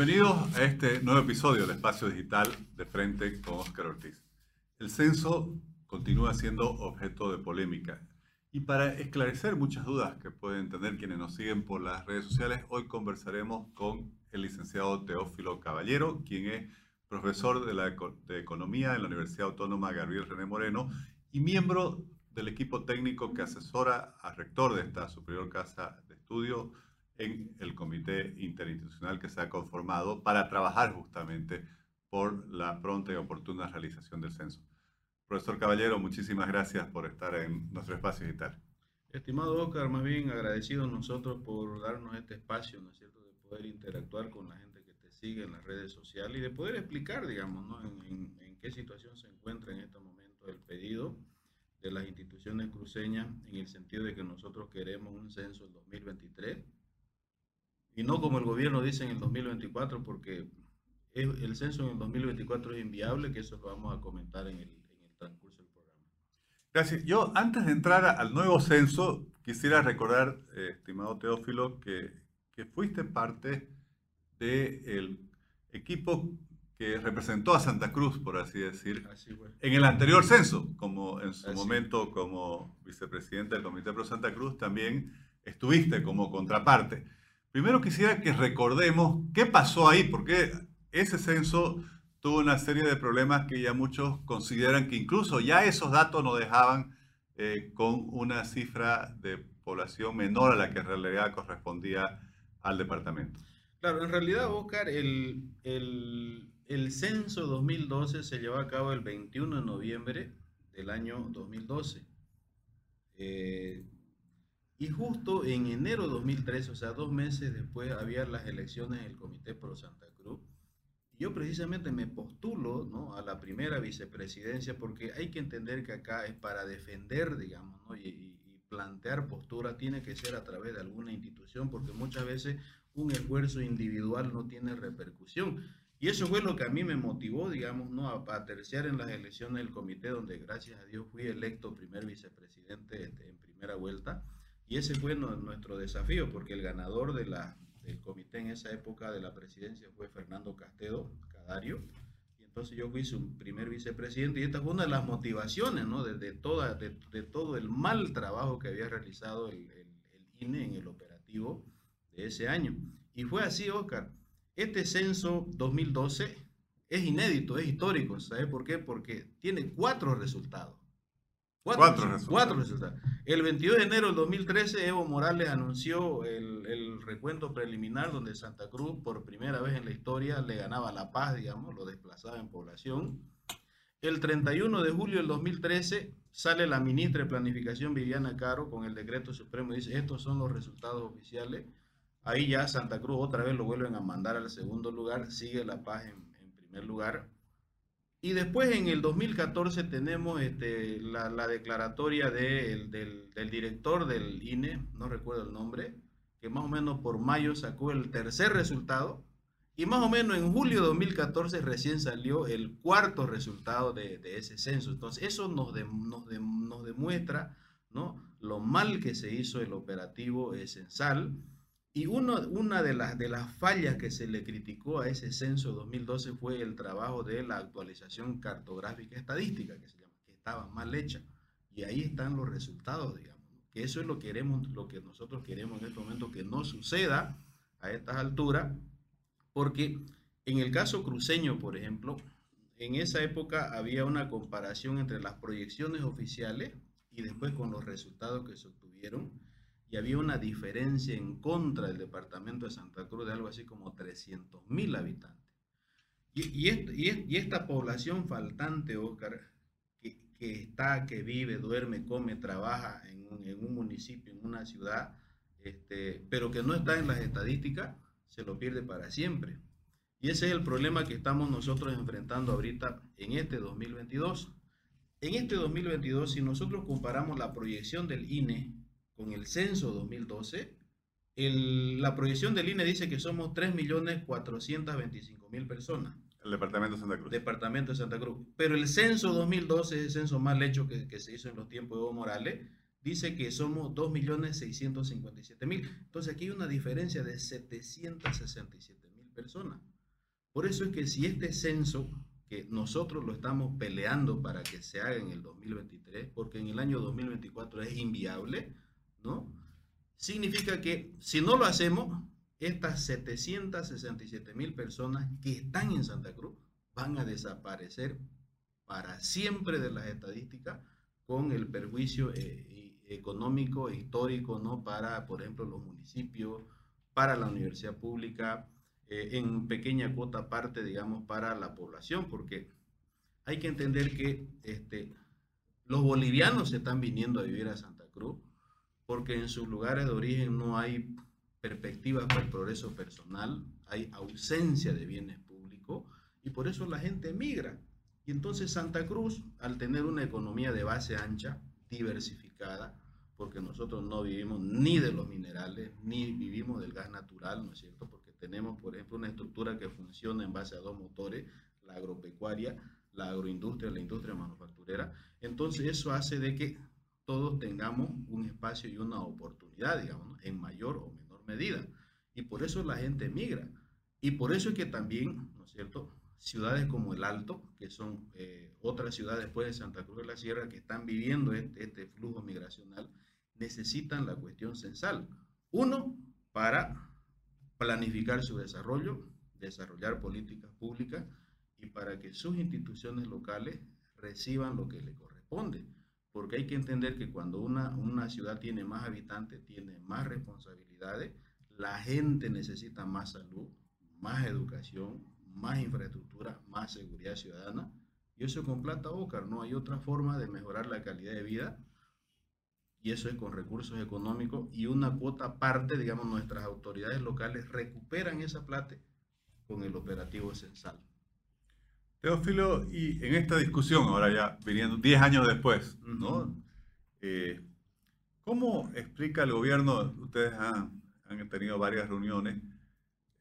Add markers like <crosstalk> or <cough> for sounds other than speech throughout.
Bienvenidos a este nuevo episodio del Espacio Digital de Frente con Oscar Ortiz. El censo continúa siendo objeto de polémica y para esclarecer muchas dudas que pueden tener quienes nos siguen por las redes sociales, hoy conversaremos con el licenciado Teófilo Caballero, quien es profesor de, la, de Economía en la Universidad Autónoma Gabriel René Moreno y miembro del equipo técnico que asesora al rector de esta superior casa de estudio en el comité interinstitucional que se ha conformado para trabajar justamente por la pronta y oportuna realización del censo. Profesor Caballero, muchísimas gracias por estar en nuestro espacio digital. Estimado Oscar, más bien agradecidos nosotros por darnos este espacio, ¿no es cierto?, de poder interactuar con la gente que te sigue en las redes sociales y de poder explicar, digamos, ¿no? en, en qué situación se encuentra en este momento el pedido de las instituciones cruceñas en el sentido de que nosotros queremos un censo en 2023 y no como el gobierno dice en el 2024 porque el censo en el 2024 es inviable, que eso lo vamos a comentar en el, en el transcurso del programa. Gracias. Yo antes de entrar al nuevo censo quisiera recordar, eh, estimado Teófilo, que, que fuiste parte del equipo que representó a Santa Cruz, por así decir, en el anterior censo, como en su momento como vicepresidente del Comité Pro Santa Cruz, también estuviste como contraparte. Primero quisiera que recordemos qué pasó ahí, porque ese censo tuvo una serie de problemas que ya muchos consideran que incluso ya esos datos nos dejaban eh, con una cifra de población menor a la que en realidad correspondía al departamento. Claro, en realidad, Oscar, el, el el censo 2012 se llevó a cabo el 21 de noviembre del año 2012. Eh, y justo en enero de 2013, o sea, dos meses después, había las elecciones del Comité Pro Santa Cruz. Yo precisamente me postulo ¿no? a la primera vicepresidencia porque hay que entender que acá es para defender, digamos, ¿no? y, y plantear postura tiene que ser a través de alguna institución porque muchas veces un esfuerzo individual no tiene repercusión. Y eso fue lo que a mí me motivó, digamos, ¿no? a, terciar en las elecciones del comité, donde gracias a Dios fui electo primer vicepresidente este, en primera vuelta. Y ese fue nuestro desafío, porque el ganador de del comité en esa época de la presidencia fue Fernando Castedo Cadario. Y entonces yo fui su primer vicepresidente y esta fue una de las motivaciones, ¿no? De, toda, de, todo el mal trabajo que había realizado el, el, el INE en el operativo de ese año. Y fue así, Oscar este censo 2012 es inédito, es histórico. ¿Sabe por qué? Porque tiene cuatro resultados. Cuatro, resultados. El 22 de enero del 2013, Evo Morales anunció el, el, recuento preliminar donde Santa Cruz, por primera vez en la historia, le ganaba la paz, digamos, lo desplazaba en población. El 31 de julio del 2013 sale la ministra de Planificación Viviana Caro con el decreto supremo y dice, estos son los resultados oficiales. Ahí ya Santa Cruz otra vez lo vuelven a mandar al segundo lugar, sigue La Paz en, primer lugar. Y después en el 2014 tenemos este, la, declaratoria del, director del INE, no recuerdo el nombre, que más o menos por mayo sacó el tercer resultado. Y más o menos en julio de 2014 recién salió el cuarto resultado de, ese censo. Entonces eso nos, nos, demuestra ¿no? lo mal que se hizo el operativo censal y una de las, de las fallas que se le criticó a ese censo 2012 fue el trabajo de la actualización cartográfica estadística, que se llama, que estaba mal hecha. Y ahí están los resultados, digamos. Que eso es lo que, queremos, lo que nosotros queremos en este momento que no suceda a estas alturas, porque en el caso cruceño, por ejemplo, en esa época había una comparación entre las proyecciones oficiales y después con los resultados que se obtuvieron y había una diferencia en contra del departamento de Santa Cruz de algo así como 300 mil habitantes. Y, y, esta población faltante, Oscar, que, está, que vive, duerme, come, trabaja en un, en un municipio, en una ciudad, este, pero que no está en las estadísticas, se lo pierde para siempre. Y ese es el problema que estamos nosotros enfrentando ahorita en este 2022. En este 2022, si nosotros comparamos la proyección del INE con el censo 2012, la proyección del INE dice que somos 3.425.000 personas. El departamento de Santa Cruz. Departamento de Santa Cruz. Pero el censo 2012, el censo más lecho que, que se hizo en los tiempos de Evo Morales, dice que somos 2.657.000. Entonces aquí hay una diferencia de 767.000 personas. Por eso es que si este censo, que nosotros lo estamos peleando para que se haga en el 2023, porque en el año 2024 es inviable, ¿no? Significa que si no lo hacemos, estas 767 mil personas que están en Santa Cruz van a desaparecer para siempre de las estadísticas con el perjuicio eh, económico e histórico, ¿no? Para, por ejemplo, los municipios, para la universidad pública, eh, en pequeña cuota parte, digamos, para la población, porque hay que entender que este, los bolivianos se están viniendo a vivir a Santa Cruz, porque en sus lugares de origen no hay perspectivas para el progreso personal, hay ausencia de bienes públicos y por eso la gente migra. Y entonces Santa Cruz, al tener una economía de base ancha, diversificada, porque nosotros no vivimos ni de los minerales, ni vivimos del gas natural, ¿no es cierto? tenemos, por ejemplo, una estructura que funciona en base a dos motores, la agropecuaria, la agroindustria, la industria manufacturera. Entonces eso hace de que todos tengamos un espacio y una oportunidad, digamos, en mayor o menor medida. Y por eso la gente migra. Y por eso es que también, ¿no es cierto?, ciudades como El Alto, que son eh, otras ciudades después de Santa Cruz de la Sierra que están viviendo este, este flujo migracional, necesitan la cuestión censal. Uno, para planificar su desarrollo, desarrollar políticas públicas y para que sus instituciones locales reciban lo que le corresponde. Porque hay que entender que cuando una, una ciudad tiene más habitantes, tiene más responsabilidades, la gente necesita más salud, más educación, más infraestructura, más seguridad ciudadana. Y eso con plata Ocar, no hay otra forma de mejorar la calidad de vida y eso es con recursos económicos y una cuota aparte, digamos, nuestras autoridades locales recuperan esa plata con el operativo censal. Teófilo, y en esta discusión, ahora ya viniendo 10 años después, ¿no? Eh, ¿Cómo explica el gobierno? Ustedes han, tenido varias reuniones.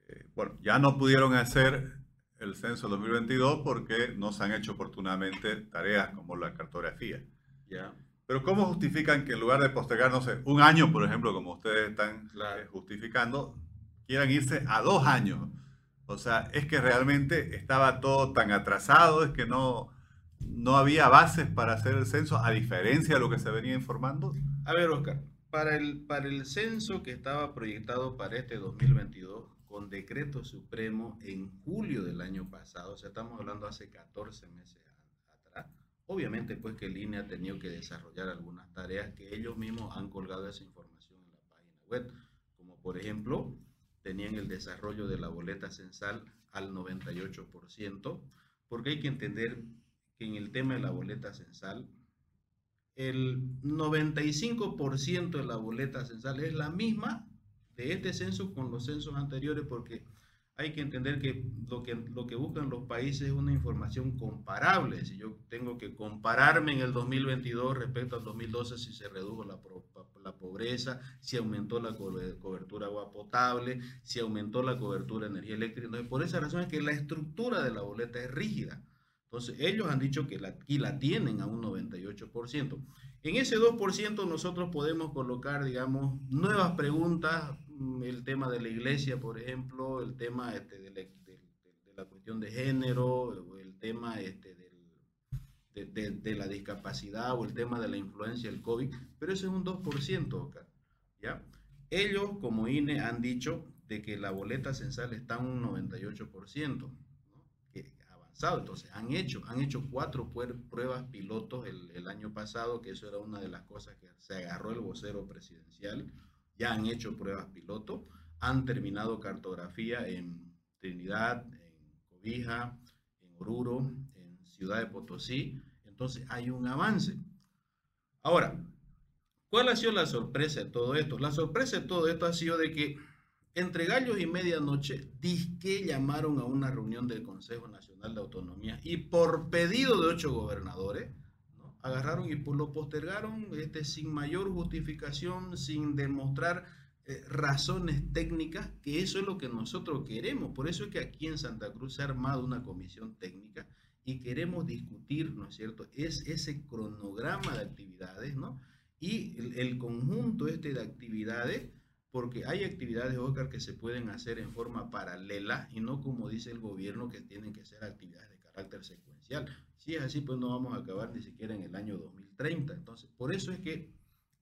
Eh, bueno, ya no pudieron hacer el censo 2022 porque no se han hecho oportunamente tareas como la cartografía. Ya. Pero ¿cómo justifican que en lugar de postergar, no sé, un año, por ejemplo, como ustedes están eh, justificando, quieran irse a dos años? O sea, es que realmente estaba todo tan atrasado, es que no, no había bases para hacer el censo, a diferencia de lo que se venía informando. A ver, Oscar, para el, para el censo que estaba proyectado para este 2022, con decreto supremo en julio del año pasado, o sea, estamos hablando hace 14 meses Obviamente, pues que INE ha tenido que desarrollar algunas tareas que ellos mismos han colgado esa información en la página web, como por ejemplo, tenían el desarrollo de la boleta censal al 98%, porque hay que entender que en el tema de la boleta censal, el 95% de la boleta censal es la misma de este censo con los censos anteriores, porque hay que entender que lo, que lo que buscan los países es una información comparable. Si yo tengo que compararme en el 2022 respecto al 2012, si se redujo la, pobreza, si aumentó la cobertura agua potable, si aumentó la cobertura de energía eléctrica. Por esa razón es que la estructura de la boleta es rígida. Entonces, ellos han dicho que la, la tienen a un 98%. En ese 2% nosotros podemos colocar, digamos, nuevas preguntas, mm, el tema de la iglesia, por ejemplo, el tema este, de, la, cuestión de género, el tema este, de, la discapacidad o el tema de la influencia del COVID, pero eso es un 2%, ¿ya? Ellos, como INE, han dicho de que la boleta censal está en un 98%. Entonces, han hecho, han hecho cuatro pruebas pilotos el, año pasado, que eso era una de las cosas que se agarró el vocero presidencial. Ya han hecho pruebas piloto, han terminado cartografía en Trinidad, en Cobija, en Oruro, en Ciudad de Potosí. Entonces, hay un avance. Ahora, ¿cuál ha sido la sorpresa de todo esto? La sorpresa de todo esto ha sido de que entre gallos y medianoche, disque llamaron a una reunión del Consejo Nacional de Autonomía y por pedido de ocho gobernadores, agarraron y lo postergaron este, sin mayor justificación, sin demostrar eh, razones técnicas, que eso es lo que nosotros queremos. Por eso es que aquí en Santa Cruz se ha armado una comisión técnica y queremos discutir, ¿no es cierto?, es ese cronograma de actividades, ¿no? Y el, el conjunto este de actividades porque hay actividades, Oscar, que se pueden hacer en forma paralela y no como dice el gobierno que tienen que ser actividades de carácter secuencial. Si es así, pues no vamos a acabar ni siquiera en el año 2030. Entonces, por eso es que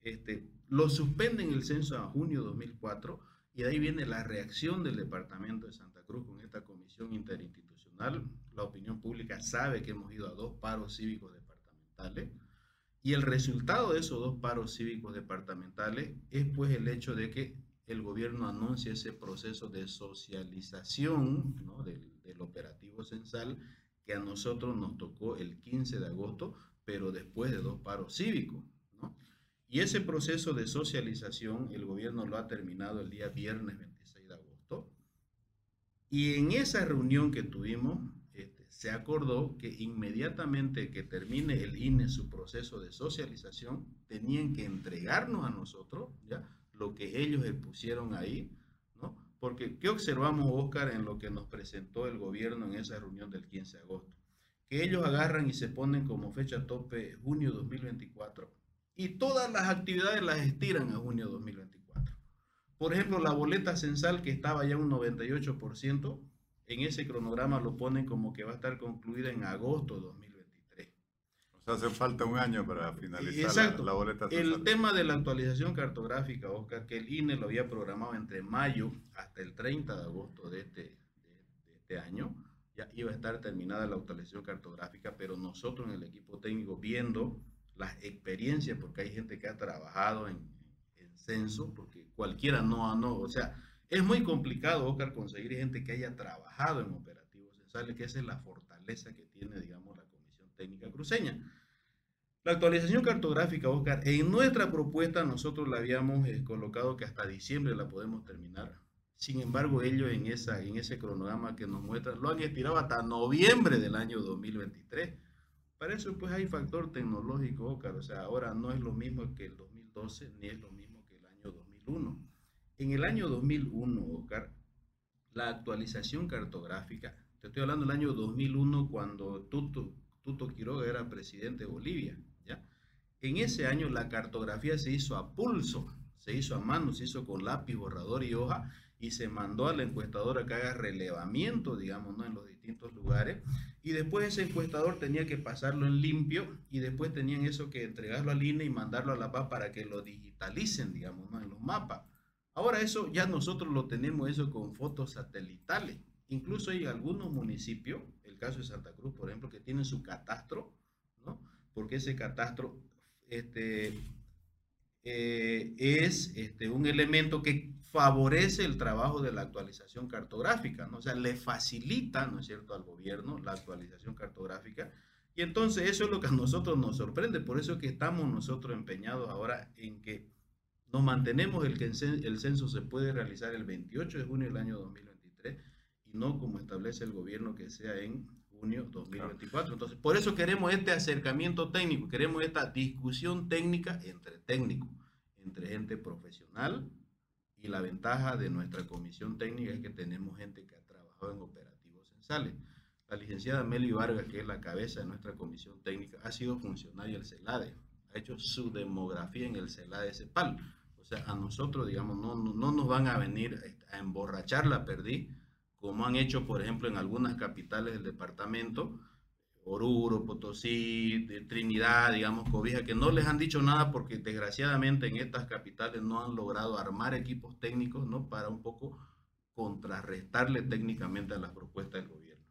este, lo suspenden el censo a junio 2004 y de ahí viene la reacción del Departamento de Santa Cruz con esta comisión interinstitucional. La opinión pública sabe que hemos ido a dos paros cívicos departamentales y el resultado de esos dos paros cívicos departamentales es pues el hecho de que el gobierno anuncia ese proceso de socialización del, del, operativo censal que a nosotros nos tocó el 15 de agosto, pero después de dos paros cívicos. ¿no? Y ese proceso de socialización el gobierno lo ha terminado el día viernes 26 de agosto. Y en esa reunión que tuvimos, se acordó que inmediatamente que termine el INE su proceso de socialización, tenían que entregarnos a nosotros ¿ya? lo que ellos pusieron ahí, ¿no? Porque, ¿qué observamos, Oscar, en lo que nos presentó el gobierno en esa reunión del 15 de agosto? Que ellos agarran y se ponen como fecha tope junio 2024 y todas las actividades las estiran a junio 2024. Por ejemplo, la boleta censal que estaba ya un 98%, en ese cronograma lo ponen como que va a estar concluida en agosto de 2023. O sea, hace falta un año para finalizar La, boleta. El tema de la actualización cartográfica, Oscar, que el INE lo había programado entre mayo hasta el 30 de agosto de este, de, este año, ya iba a estar terminada la actualización cartográfica, pero nosotros en el equipo técnico viendo las experiencias, porque hay gente que ha trabajado en, en censo, porque cualquiera no, no, o sea, es muy complicado, Oscar, conseguir gente que haya trabajado en operativos censales, que esa es la fortaleza que tiene, digamos, la Comisión Técnica Cruceña. La actualización cartográfica, Oscar, en nuestra propuesta nosotros la habíamos eh, colocado que hasta diciembre la podemos terminar. Sin embargo, ellos en, ese cronograma que nos muestran lo han estirado hasta noviembre del año 2023. Para eso, pues, hay factor tecnológico, Oscar. O sea, ahora no es lo mismo que el 2012, ni es lo mismo que el año 2001. En el año 2001, Oscar, la actualización cartográfica, te estoy hablando del año 2001 cuando Tuto, Tuto Quiroga era presidente de Bolivia, ¿ya? En ese año la cartografía se hizo a pulso, se hizo a mano, se hizo con lápiz, borrador y hoja y se mandó a la encuestadora que haga relevamiento, digamos, ¿no? en los distintos lugares. Y después ese encuestador tenía que pasarlo en limpio y después tenían eso que entregarlo al INE y mandarlo a la paz para que lo digitalicen, digamos, ¿no? en los mapas. Ahora eso ya nosotros lo tenemos eso con fotos satelitales. Incluso hay algunos municipios, el caso de Santa Cruz, por ejemplo, que tienen su catastro, ¿no? Porque ese catastro este, eh, es este, un elemento que favorece el trabajo de la actualización cartográfica, ¿no? O sea, le facilita, ¿no es cierto?, al gobierno la actualización cartográfica. Y entonces eso es lo que a nosotros nos sorprende, por eso es que estamos nosotros empeñados ahora en que nos mantenemos el que el censo se puede realizar el 28 de junio del año 2023 y no como establece el gobierno que sea en junio 2024. Entonces, por eso queremos este acercamiento técnico, queremos esta discusión técnica entre técnicos, entre gente profesional y la ventaja de nuestra comisión técnica es que tenemos gente que ha trabajado en operativos censales. La licenciada Meli Vargas, que es la cabeza de nuestra comisión técnica, ha sido funcionaria del CELADE, ha hecho su demografía en el CELADE CEPAL sea, a nosotros, digamos, no, no, nos van a venir a emborrachar la perdí, como han hecho, por ejemplo, en algunas capitales del departamento, Oruro, Potosí, de Trinidad, digamos, Cobija, que no les han dicho nada porque desgraciadamente en estas capitales no han logrado armar equipos técnicos, ¿no? Para un poco contrarrestarle técnicamente a las propuestas del gobierno.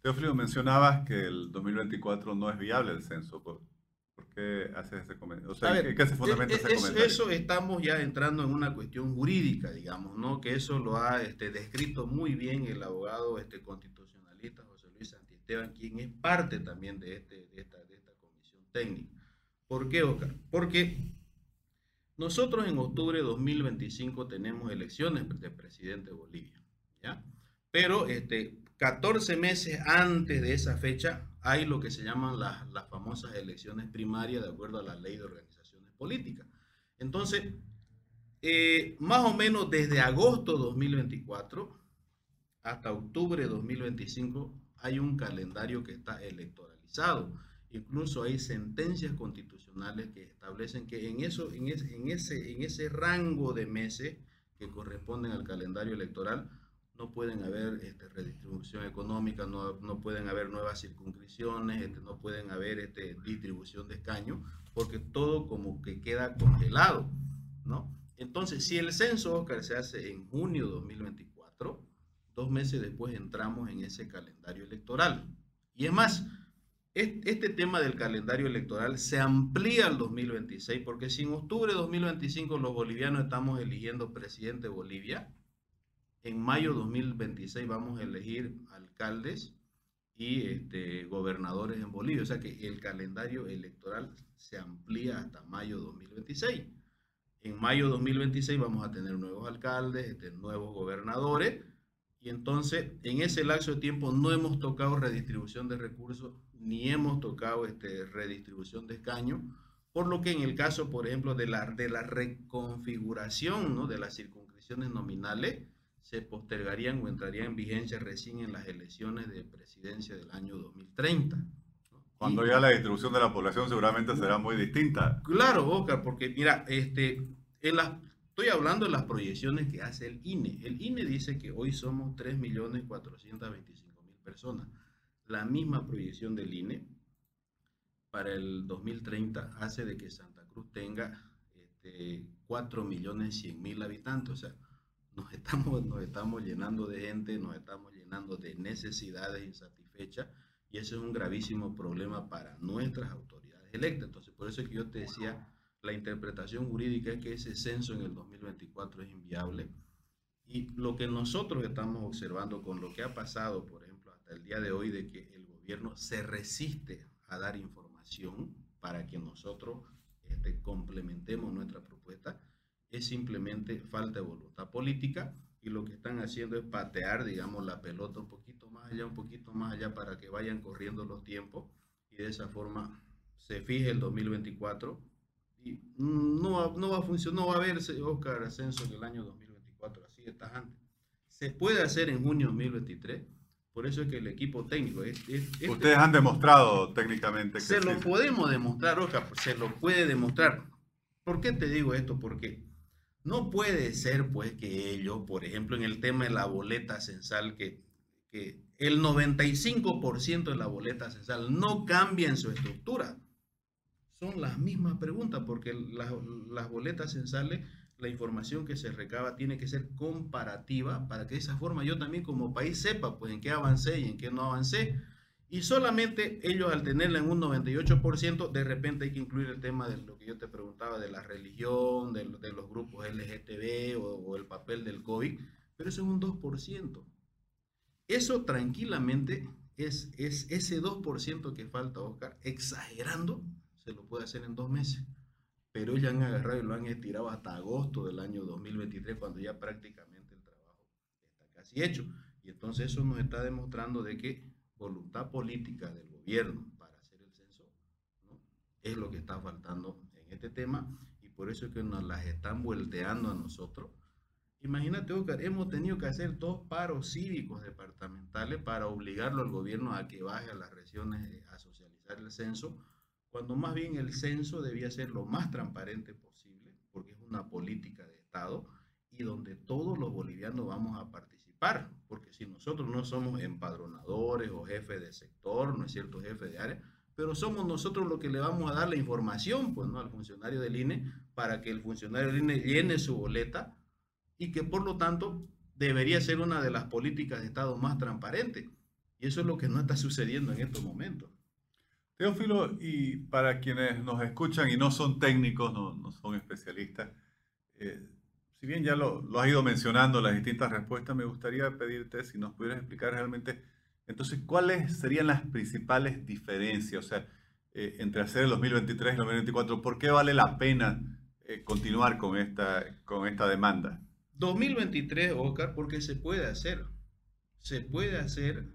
Teófilo, mencionabas que el 2024 no es viable el censo. ¿Por qué haces ese comentario? O sea, ¿qué, se fundamenta ese comentario? Eso estamos ya entrando en una cuestión jurídica, digamos, ¿no? Que eso lo ha este, descrito muy bien el abogado este, constitucionalista José Luis Santisteban, quien es parte también de, este, de, esta, de esta comisión técnica. ¿Por qué, Oscar? Porque nosotros en octubre de 2025 tenemos elecciones de presidente de Bolivia, ¿ya? Pero este, 14 meses antes de esa fecha hay lo que se llaman las, famosas elecciones primarias de acuerdo a la ley de organizaciones políticas. Entonces, eh, más o menos desde agosto de 2024 hasta octubre de 2025 hay un calendario que está electoralizado. Incluso hay sentencias constitucionales que establecen que en, eso, en, ese, en, ese, en ese rango de meses que corresponden al calendario electoral, no pueden haber este, redistribución económica, no, no, pueden haber nuevas circunscripciones, este, no pueden haber este, distribución de escaños, porque todo como que queda congelado, ¿no? Entonces, si el censo, Oscar, se hace en junio de 2024, dos meses después entramos en ese calendario electoral. Y es más, este tema del calendario electoral se amplía al 2026, porque si en octubre de 2025 los bolivianos estamos eligiendo presidente de Bolivia, en mayo de 2026 vamos a elegir alcaldes y este, gobernadores en Bolivia. O sea que el calendario electoral se amplía hasta mayo de 2026. En mayo de 2026 vamos a tener nuevos alcaldes, este, nuevos gobernadores. Y entonces, en ese lapso de tiempo no hemos tocado redistribución de recursos, ni hemos tocado este, redistribución de escaños, por lo que en el caso, por ejemplo, de la, de la reconfiguración ¿no? de las circunscripciones nominales, se postergarían o entrarían en vigencia recién en las elecciones de presidencia del año 2030. Cuando ya la distribución de la población seguramente será muy distinta. Claro, Oscar, porque mira, este, en estoy hablando de las proyecciones que hace el INE. El INE dice que hoy somos 3.425.000 personas. La misma proyección del INE para el 2030 hace de que Santa Cruz tenga este, 4.100.000 habitantes. O sea, nos estamos, <laughs> nos estamos llenando de gente, nos estamos llenando de necesidades insatisfechas y ese es un gravísimo problema para nuestras autoridades electas. Entonces, por eso es que yo te decía, la interpretación jurídica es que ese censo en el 2024 es inviable y lo que nosotros estamos observando con lo que ha pasado, por ejemplo, hasta el día de hoy, de que el gobierno se resiste a dar información para que nosotros este, complementemos nuestra propuesta, es simplemente falta de voluntad política y lo que están haciendo es patear, digamos, la pelota un poquito más allá, un poquito más allá para que vayan corriendo los tiempos y de esa forma se fije el 2024 y no va, no va a funcionar, no va a haber Oscar Ascenso en el año 2024, así está antes. Se puede hacer en junio 2023, por eso es que el equipo técnico... Ustedes han demostrado técnicamente que... Se lo podemos demostrar, Oscar, se lo puede demostrar. ¿Por qué te digo esto? Porque no puede ser pues que ellos, por ejemplo, en el tema de la boleta censal, que, que el 95% de la boleta censal no cambia en su estructura. Son las mismas preguntas, porque las boletas censales, la información que se recaba tiene que ser comparativa para que de esa forma yo también como país sepa pues en qué avancé y en qué no avancé. Y solamente ellos al tenerla en un 98%, de repente hay que incluir el tema de lo que yo te preguntaba, de la religión, de, los grupos LGTB o, el papel del COVID, pero eso es un 2%. Eso tranquilamente es, es ese 2% que falta, Oscar, exagerando, se lo puede hacer en dos meses. Pero ellos han agarrado y lo han estirado hasta agosto del año 2023, cuando ya prácticamente el trabajo está casi hecho. Y entonces eso nos está demostrando de que voluntad política del gobierno para hacer el censo, es lo que está faltando en este tema y por eso es que nos las están volteando a nosotros. Imagínate, Oscar, hemos tenido que hacer dos paros cívicos departamentales para obligarlo al gobierno a que baje a las regiones a socializar el censo, cuando más bien el censo debía ser lo más transparente posible, porque es una política de Estado y donde todos los bolivianos vamos a participar porque si nosotros no somos empadronadores o jefes de sector, no es cierto, jefe de área, pero somos nosotros los que le vamos a dar la información pues, ¿no? al funcionario del INE para que el funcionario del INE llene su boleta y que por lo tanto debería ser una de las políticas de Estado más transparentes. Y eso es lo que no está sucediendo en estos momentos. Teófilo, y para quienes nos escuchan y no son técnicos, no, no son especialistas, eh, si bien ya lo, has ido mencionando, las distintas respuestas, me gustaría pedirte si nos pudieras explicar realmente, entonces, ¿cuáles serían las principales diferencias, o sea, eh, entre hacer el 2023 y el 2024? ¿Por qué vale la pena eh, continuar con esta, con esta demanda? 2023, Oscar, porque se puede hacer. Se puede hacer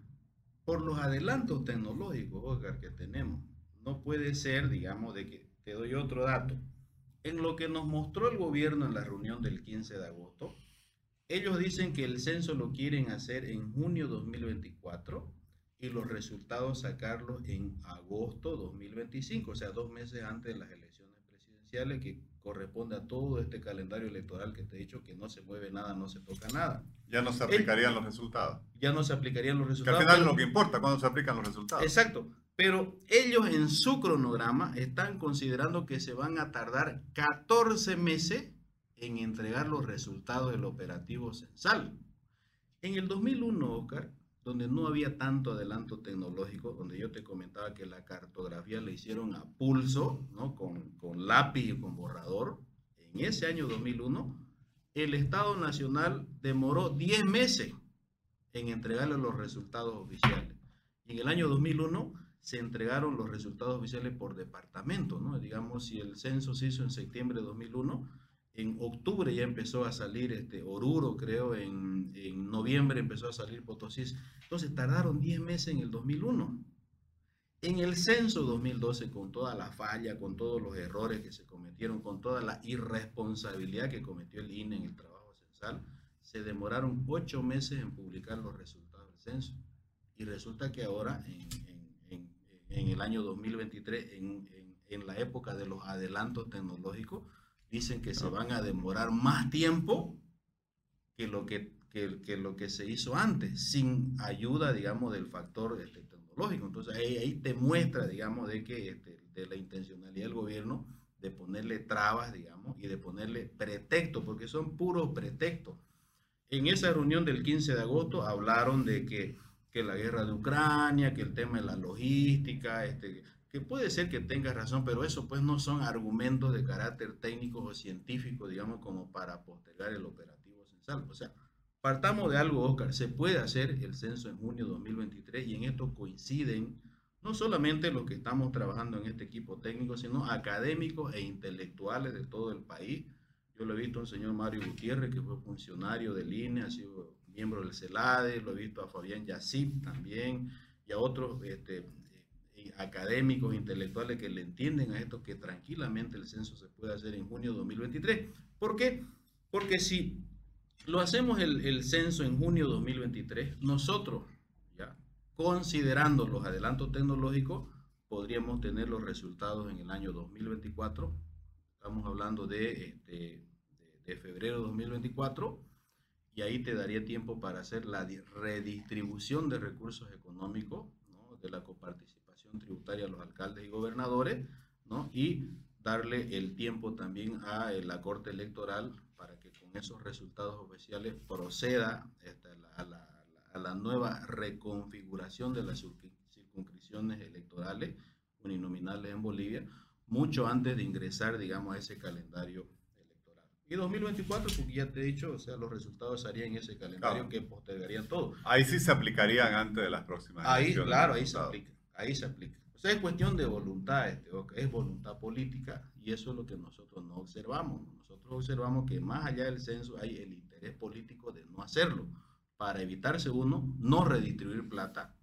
por los adelantos tecnológicos, Oscar, que tenemos. No puede ser, digamos, de que te doy otro dato en lo que nos mostró el gobierno en la reunión del 15 de agosto, ellos dicen que el censo lo quieren hacer en junio 2024 y los resultados sacarlos en agosto 2025, o sea, dos meses antes de las elecciones presidenciales que corresponde a todo este calendario electoral que te he dicho que no se mueve nada, no se toca nada. Ya no se aplicarían los resultados. Ya no se aplicarían los resultados. Que al final es lo que importa, cuando se aplican los resultados. Exacto. Pero ellos en su cronograma están considerando que se van a tardar 14 meses en entregar los resultados del operativo censal. En el 2001, Oscar, donde no había tanto adelanto tecnológico, donde yo te comentaba que la cartografía la hicieron a pulso, ¿no? con, con lápiz y con borrador, en ese año 2001, el Estado Nacional demoró 10 meses en entregarle los resultados oficiales. Y en el año 2001 se entregaron los resultados oficiales por departamento, ¿no? Digamos, si el censo se hizo en septiembre de 2001, en octubre ya empezó a salir este Oruro, creo, en, noviembre empezó a salir Potosí. Entonces tardaron 10 meses en el 2001. En el censo 2012, con toda la falla, con todos los errores que se cometieron, con toda la irresponsabilidad que cometió el INE en el trabajo censal, se demoraron 8 meses en publicar los resultados del censo. Y resulta que ahora, en, en el año 2023, en, en la época de los adelantos tecnológicos, dicen que se van a demorar más tiempo que lo que, que, que lo que se hizo antes, sin ayuda, digamos, del factor este, tecnológico. Entonces ahí, ahí, te muestra, digamos, de que este, de la intencionalidad del gobierno de ponerle trabas, digamos, y de ponerle pretextos, porque son puros pretextos. En esa reunión del 15 de agosto hablaron de que, que la guerra de Ucrania, que el tema de la logística, este, que puede ser que tenga razón, pero eso pues no son argumentos de carácter técnico o científico, digamos, como para postergar el operativo censal. O sea, partamos de algo, Oscar, se puede hacer el censo en junio de 2023 y en esto coinciden no solamente los que estamos trabajando en este equipo técnico, sino académicos e intelectuales de todo el país. Yo lo he visto al señor Mario Gutiérrez, que fue funcionario del INE, ha sido miembro del CELADE, lo he visto a Fabián Yacip también, y a otros este, académicos, intelectuales que le entienden a esto, que tranquilamente el censo se puede hacer en junio de 2023. ¿Por qué? Porque si lo hacemos el, el censo en junio de 2023, nosotros, ya considerando los adelantos tecnológicos, podríamos tener los resultados en el año 2024. Estamos hablando de, este, de, de febrero de 2024 y ahí te daría tiempo para hacer la redistribución de recursos económicos de la coparticipación tributaria a los alcaldes y gobernadores, ¿no? Y darle el tiempo también a eh, la Corte Electoral para que con esos resultados oficiales proceda este, a, la, a, la, nueva reconfiguración de las circunscripciones electorales uninominales en Bolivia, mucho antes de ingresar, digamos, a ese calendario. Y 2024, porque ya te he dicho, o sea, los resultados harían en ese calendario claro. que postergarían todo. Ahí sí se aplicarían antes de las próximas Ahí, claro, ahí se aplica ahí se aplica. O sea, es cuestión de voluntad, este, es voluntad política y eso es lo que nosotros no observamos. Nosotros observamos que más allá del censo hay el interés político de no hacerlo, para evitarse uno, no redistribuir plata,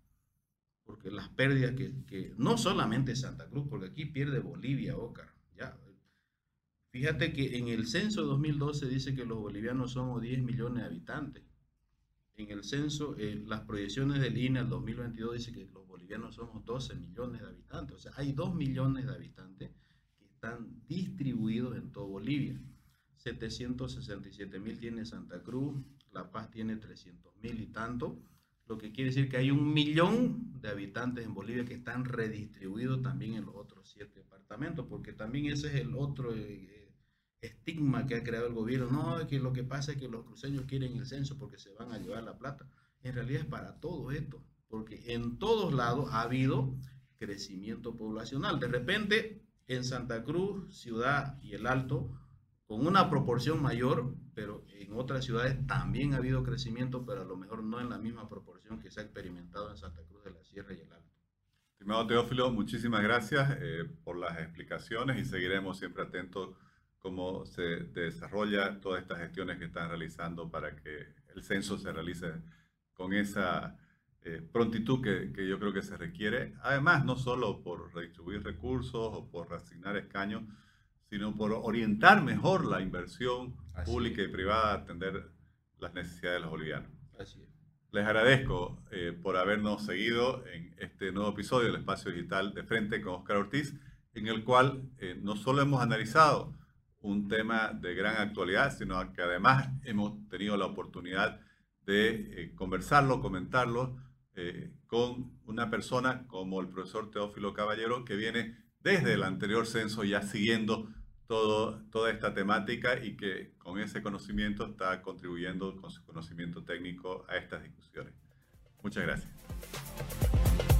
porque las pérdidas que, que no solamente Santa Cruz, porque aquí pierde Bolivia, Ocar. Fíjate que en el censo 2012 dice que los bolivianos somos 10 millones de habitantes. En el censo, eh, las proyecciones del INE al 2022 dice que los bolivianos somos 12 millones de habitantes. O sea, hay 2 millones de habitantes que están distribuidos en toda Bolivia. 767 mil tiene Santa Cruz, La Paz tiene 300 mil y tanto, lo que quiere decir que hay un millón de habitantes en Bolivia que están redistribuidos también en los otros siete departamentos, porque también ese es el otro eh, estigma que ha creado el gobierno. No, que lo que pasa es que los cruceños quieren el censo porque se van a llevar la plata. En realidad es para todo esto porque en todos lados ha habido crecimiento poblacional. De repente, en Santa Cruz, ciudad y el Alto, con una proporción mayor, pero en otras ciudades también ha habido crecimiento, pero a lo mejor no en la misma proporción que se ha experimentado en Santa Cruz de la Sierra y el Alto. Estimado Teófilo, muchísimas gracias eh, por las explicaciones y seguiremos siempre atentos cómo se desarrolla todas estas gestiones que están realizando para que el censo se realice con esa eh, prontitud que, que, yo creo que se requiere, además no solo por redistribuir recursos o por asignar escaños, sino por orientar mejor la inversión Así pública es. y privada a atender las necesidades de los bolivianos. Así es. Les agradezco eh, por habernos seguido en este nuevo episodio del Espacio Digital de Frente con Oscar Ortiz, en el cual eh, no solo hemos analizado un tema de gran actualidad, sino que además hemos tenido la oportunidad de eh, conversarlo, comentarlo eh, con una persona como el profesor Teófilo Caballero, que viene desde el anterior censo ya siguiendo todo, toda esta temática y que con ese conocimiento está contribuyendo con su conocimiento técnico a estas discusiones. Muchas gracias.